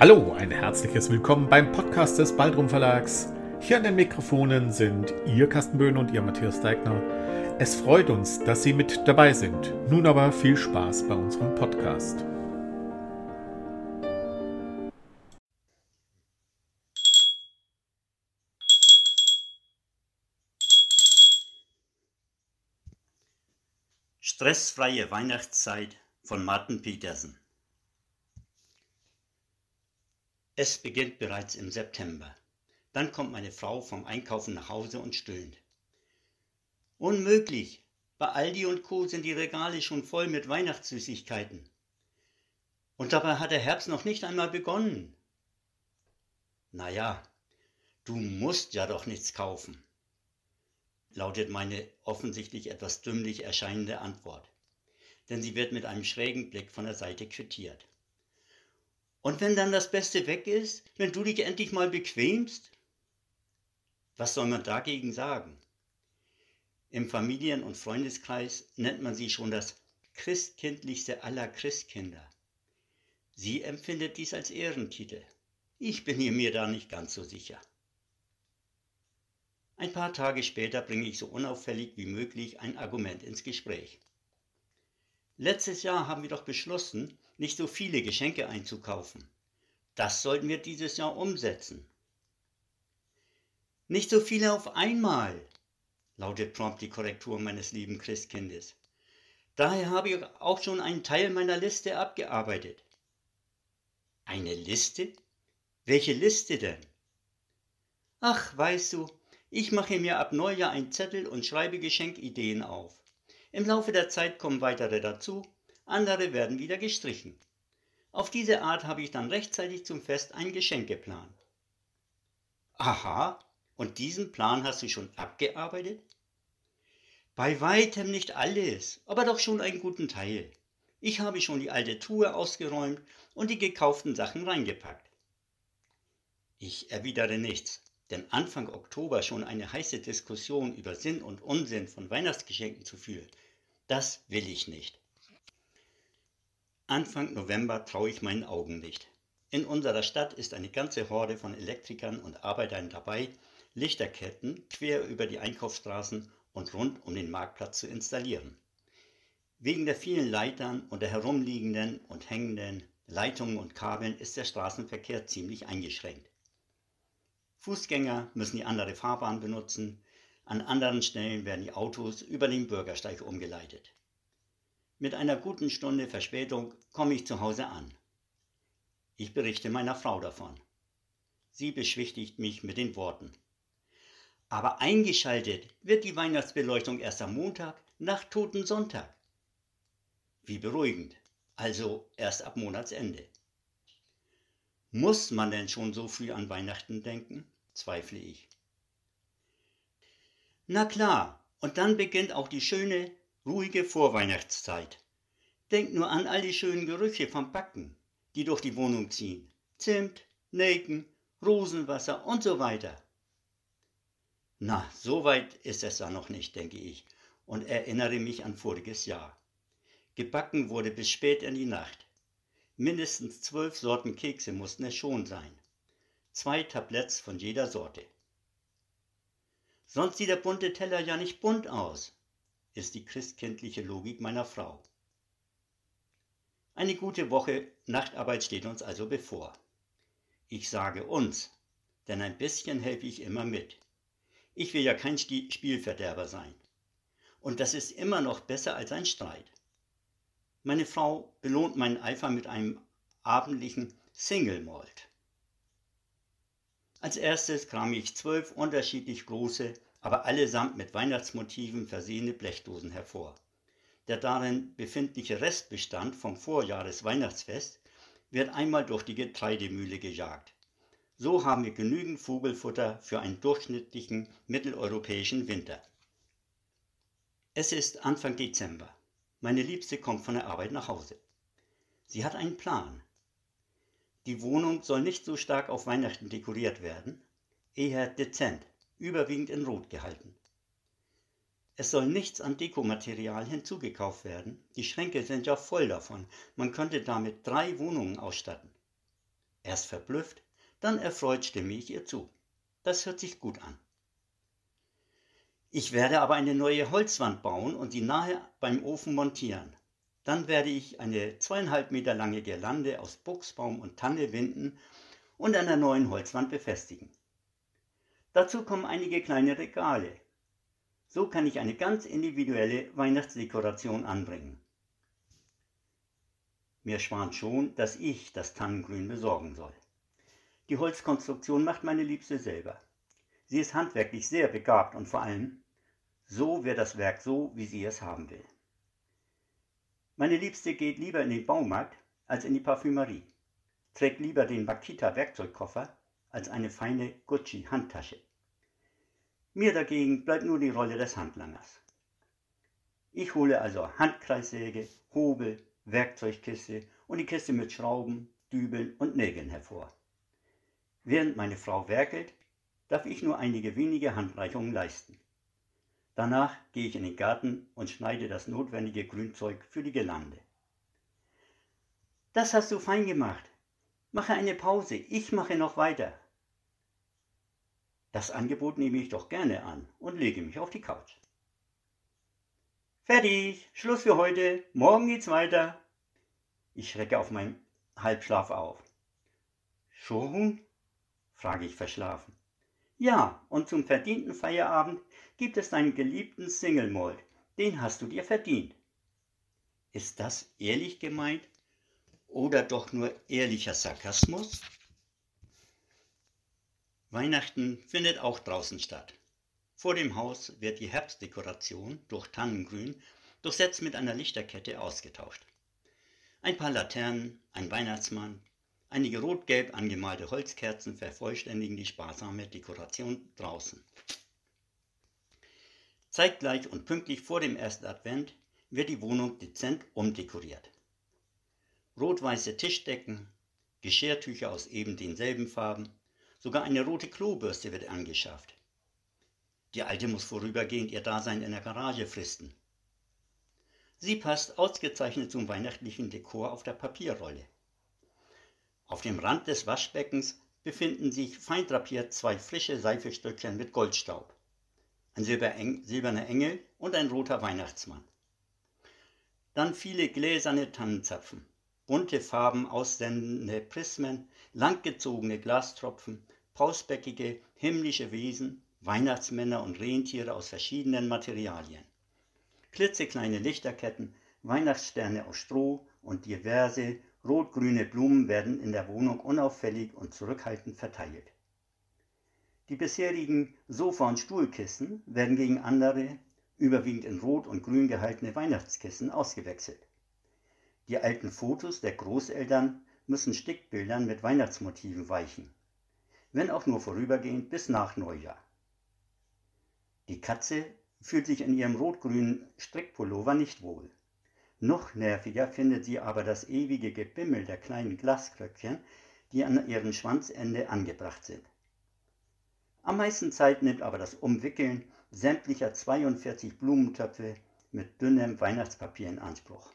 Hallo, ein herzliches Willkommen beim Podcast des Baldrum Verlags. Hier an den Mikrofonen sind Ihr Carsten Böhn und Ihr Matthias Deigner. Es freut uns, dass Sie mit dabei sind. Nun aber viel Spaß bei unserem Podcast. Stressfreie Weihnachtszeit von Martin Petersen Es beginnt bereits im September. Dann kommt meine Frau vom Einkaufen nach Hause und stöhnt. Unmöglich! Bei Aldi und Co. sind die Regale schon voll mit Weihnachtssüßigkeiten. Und dabei hat der Herbst noch nicht einmal begonnen. Na ja, du musst ja doch nichts kaufen, lautet meine offensichtlich etwas dümmlich erscheinende Antwort, denn sie wird mit einem schrägen Blick von der Seite quittiert. Und wenn dann das Beste weg ist, wenn du dich endlich mal bequemst? Was soll man dagegen sagen? Im Familien- und Freundeskreis nennt man sie schon das christkindlichste aller Christkinder. Sie empfindet dies als Ehrentitel. Ich bin mir da nicht ganz so sicher. Ein paar Tage später bringe ich so unauffällig wie möglich ein Argument ins Gespräch. Letztes Jahr haben wir doch beschlossen, nicht so viele Geschenke einzukaufen. Das sollten wir dieses Jahr umsetzen. Nicht so viele auf einmal, lautet prompt die Korrektur meines lieben Christkindes. Daher habe ich auch schon einen Teil meiner Liste abgearbeitet. Eine Liste? Welche Liste denn? Ach, weißt du, ich mache mir ab Neujahr einen Zettel und schreibe Geschenkideen auf. Im Laufe der Zeit kommen weitere dazu, andere werden wieder gestrichen. Auf diese Art habe ich dann rechtzeitig zum Fest einen Geschenkeplan. Aha, und diesen Plan hast du schon abgearbeitet? Bei weitem nicht alles, aber doch schon einen guten Teil. Ich habe schon die alte Truhe ausgeräumt und die gekauften Sachen reingepackt. Ich erwidere nichts, denn Anfang Oktober schon eine heiße Diskussion über Sinn und Unsinn von Weihnachtsgeschenken zu führen, das will ich nicht. Anfang November traue ich meinen Augen nicht. In unserer Stadt ist eine ganze Horde von Elektrikern und Arbeitern dabei, Lichterketten quer über die Einkaufsstraßen und rund um den Marktplatz zu installieren. Wegen der vielen Leitern und der herumliegenden und hängenden Leitungen und Kabeln ist der Straßenverkehr ziemlich eingeschränkt. Fußgänger müssen die andere Fahrbahn benutzen, an anderen Stellen werden die Autos über den Bürgersteig umgeleitet. Mit einer guten Stunde Verspätung komme ich zu Hause an. Ich berichte meiner Frau davon. Sie beschwichtigt mich mit den Worten. Aber eingeschaltet wird die Weihnachtsbeleuchtung erst am Montag nach Toten Sonntag. Wie beruhigend. Also erst ab Monatsende. Muss man denn schon so früh an Weihnachten denken? zweifle ich. Na klar, und dann beginnt auch die schöne, ruhige Vorweihnachtszeit. Denk nur an all die schönen Gerüche vom Backen, die durch die Wohnung ziehen. Zimt, Nelken, Rosenwasser und so weiter. Na, so weit ist es da noch nicht, denke ich, und erinnere mich an voriges Jahr. Gebacken wurde bis spät in die Nacht. Mindestens zwölf Sorten Kekse mussten es schon sein. Zwei Tabletts von jeder Sorte. Sonst sieht der bunte Teller ja nicht bunt aus, ist die christkindliche Logik meiner Frau. Eine gute Woche Nachtarbeit steht uns also bevor. Ich sage uns, denn ein bisschen helfe ich immer mit. Ich will ja kein Spielverderber sein. Und das ist immer noch besser als ein Streit. Meine Frau belohnt meinen Eifer mit einem abendlichen Single Malt. Als erstes kram ich zwölf unterschiedlich große, aber allesamt mit Weihnachtsmotiven versehene Blechdosen hervor. Der darin befindliche Restbestand vom Vorjahresweihnachtsfest wird einmal durch die Getreidemühle gejagt. So haben wir genügend Vogelfutter für einen durchschnittlichen mitteleuropäischen Winter. Es ist Anfang Dezember. Meine Liebste kommt von der Arbeit nach Hause. Sie hat einen Plan. Die Wohnung soll nicht so stark auf Weihnachten dekoriert werden, eher dezent, überwiegend in Rot gehalten. Es soll nichts an Dekomaterial hinzugekauft werden. Die Schränke sind ja voll davon. Man könnte damit drei Wohnungen ausstatten. Erst verblüfft, dann erfreut stimme ich ihr zu. Das hört sich gut an. Ich werde aber eine neue Holzwand bauen und sie nahe beim Ofen montieren. Dann werde ich eine zweieinhalb Meter lange Girlande aus Buchsbaum und Tanne winden und an der neuen Holzwand befestigen. Dazu kommen einige kleine Regale. So kann ich eine ganz individuelle Weihnachtsdekoration anbringen. Mir schwant schon, dass ich das Tannengrün besorgen soll. Die Holzkonstruktion macht meine Liebste selber. Sie ist handwerklich sehr begabt und vor allem, so wird das Werk so, wie sie es haben will. Meine Liebste geht lieber in den Baumarkt als in die Parfümerie, trägt lieber den Bakita Werkzeugkoffer als eine feine Gucci Handtasche. Mir dagegen bleibt nur die Rolle des Handlangers. Ich hole also Handkreissäge, Hobel, Werkzeugkiste und die Kiste mit Schrauben, Dübeln und Nägeln hervor. Während meine Frau werkelt, darf ich nur einige wenige Handreichungen leisten. Danach gehe ich in den Garten und schneide das notwendige Grünzeug für die Gelande. Das hast du fein gemacht. Mache eine Pause, ich mache noch weiter. Das Angebot nehme ich doch gerne an und lege mich auf die Couch. Fertig, Schluss für heute, morgen geht's weiter. Ich schrecke auf meinem Halbschlaf auf. Schon? frage ich verschlafen. Ja, und zum verdienten Feierabend gibt es deinen geliebten Single Malt. Den hast du dir verdient. Ist das ehrlich gemeint oder doch nur ehrlicher Sarkasmus? Weihnachten findet auch draußen statt. Vor dem Haus wird die Herbstdekoration durch Tannengrün durchsetzt mit einer Lichterkette ausgetauscht. Ein paar Laternen, ein Weihnachtsmann, Einige rot-gelb angemalte Holzkerzen vervollständigen die sparsame Dekoration draußen. Zeitgleich und pünktlich vor dem ersten Advent wird die Wohnung dezent umdekoriert. Rot-weiße Tischdecken, Geschirrtücher aus eben denselben Farben, sogar eine rote Klobürste wird angeschafft. Die alte muss vorübergehend ihr Dasein in der Garage fristen. Sie passt ausgezeichnet zum weihnachtlichen Dekor auf der Papierrolle. Auf dem Rand des Waschbeckens befinden sich fein drapiert zwei frische Seifestückchen mit Goldstaub, ein silberner Engel und ein roter Weihnachtsmann. Dann viele gläserne Tannenzapfen, bunte Farben aussendende Prismen, langgezogene Glastropfen, pausbäckige himmlische Wesen, Weihnachtsmänner und Rentiere aus verschiedenen Materialien. Klitzekleine Lichterketten, Weihnachtssterne aus Stroh und diverse Rot-grüne Blumen werden in der Wohnung unauffällig und zurückhaltend verteilt. Die bisherigen Sofa- und Stuhlkissen werden gegen andere, überwiegend in Rot und Grün gehaltene Weihnachtskissen ausgewechselt. Die alten Fotos der Großeltern müssen Stickbildern mit Weihnachtsmotiven weichen, wenn auch nur vorübergehend bis nach Neujahr. Die Katze fühlt sich in ihrem rot-grünen Strickpullover nicht wohl. Noch nerviger findet sie aber das ewige Gebimmel der kleinen Glaskröckchen, die an ihrem Schwanzende angebracht sind. Am meisten Zeit nimmt aber das Umwickeln sämtlicher 42 Blumentöpfe mit dünnem Weihnachtspapier in Anspruch.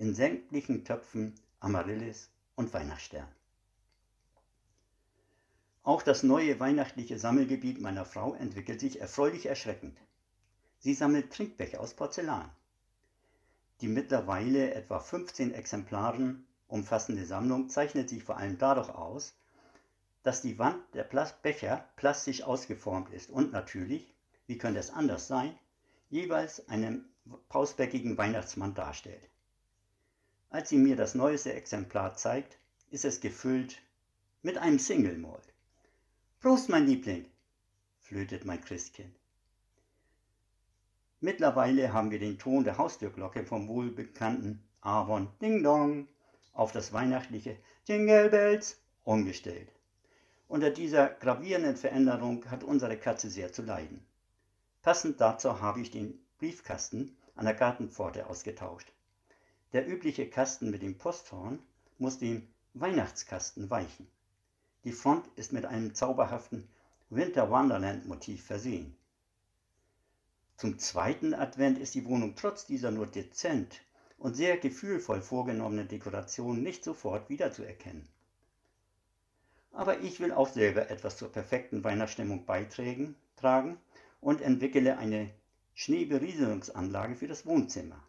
In sämtlichen Töpfen Amaryllis und Weihnachtsstern. Auch das neue weihnachtliche Sammelgebiet meiner Frau entwickelt sich erfreulich erschreckend. Sie sammelt Trinkbecher aus Porzellan. Die mittlerweile etwa 15 Exemplaren umfassende Sammlung zeichnet sich vor allem dadurch aus, dass die Wand der Becher plastisch ausgeformt ist und natürlich, wie könnte es anders sein, jeweils einen pausbäckigen Weihnachtsmann darstellt. Als sie mir das neueste Exemplar zeigt, ist es gefüllt mit einem Single Malt. Prost, mein Liebling, flötet mein Christkind. Mittlerweile haben wir den Ton der Haustürglocke vom wohlbekannten Avon Ding Dong auf das weihnachtliche Jingle Bells umgestellt. Unter dieser gravierenden Veränderung hat unsere Katze sehr zu leiden. Passend dazu habe ich den Briefkasten an der Gartenpforte ausgetauscht. Der übliche Kasten mit dem Posthorn muss dem Weihnachtskasten weichen. Die Front ist mit einem zauberhaften Winter Wonderland Motiv versehen. Zum zweiten Advent ist die Wohnung trotz dieser nur dezent und sehr gefühlvoll vorgenommenen Dekoration nicht sofort wiederzuerkennen. Aber ich will auch selber etwas zur perfekten Weihnachtsstimmung beitragen tragen und entwickle eine Schneeberieselungsanlage für das Wohnzimmer,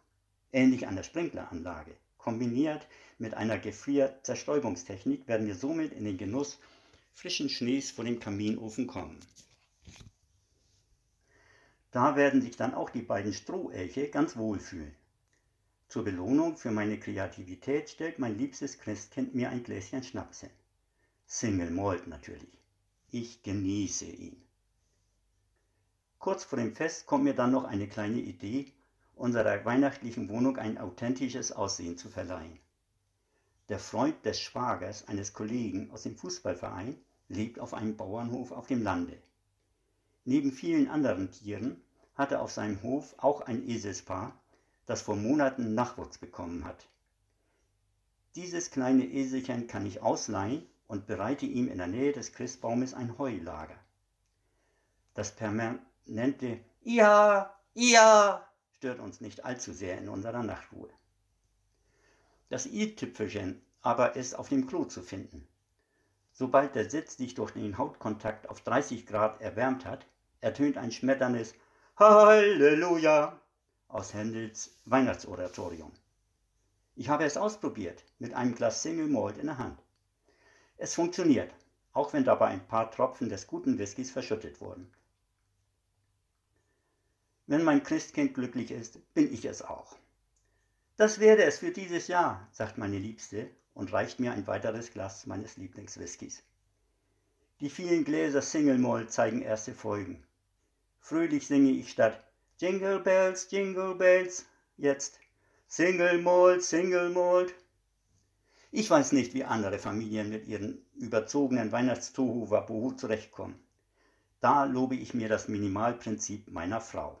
ähnlich einer Sprinkleranlage. Kombiniert mit einer Gefrier-Zerstäubungstechnik werden wir somit in den Genuss frischen Schnees vor dem Kaminofen kommen. Da werden sich dann auch die beiden Strohelche ganz wohl fühlen. Zur Belohnung für meine Kreativität stellt mein liebstes Christkind mir ein Gläschen Schnaps hin. Single Malt natürlich. Ich genieße ihn. Kurz vor dem Fest kommt mir dann noch eine kleine Idee, unserer weihnachtlichen Wohnung ein authentisches Aussehen zu verleihen. Der Freund des Schwagers eines Kollegen aus dem Fußballverein lebt auf einem Bauernhof auf dem Lande. Neben vielen anderen Tieren hat er auf seinem Hof auch ein Eselspaar, das vor Monaten Nachwuchs bekommen hat. Dieses kleine Eselchen kann ich ausleihen und bereite ihm in der Nähe des Christbaumes ein Heulager. Das permanente Ja, ja stört uns nicht allzu sehr in unserer Nachtruhe. Das i-Tüpfelchen aber ist auf dem Klo zu finden. Sobald der Sitz sich durch den Hautkontakt auf 30 Grad erwärmt hat, ertönt ein schmetterndes Halleluja aus Händels Weihnachtsoratorium. Ich habe es ausprobiert mit einem Glas Single Malt in der Hand. Es funktioniert, auch wenn dabei ein paar Tropfen des guten Whiskys verschüttet wurden. Wenn mein Christkind glücklich ist, bin ich es auch. Das werde es für dieses Jahr, sagt meine Liebste und reicht mir ein weiteres Glas meines Lieblingswhiskys. Die vielen Gläser Single Malt zeigen erste Folgen. Fröhlich singe ich statt Jingle Bells, Jingle Bells jetzt Single Malt, Single Malt. Ich weiß nicht, wie andere Familien mit ihren überzogenen Weihnachtstohu Wabohu zurechtkommen. Da lobe ich mir das Minimalprinzip meiner Frau.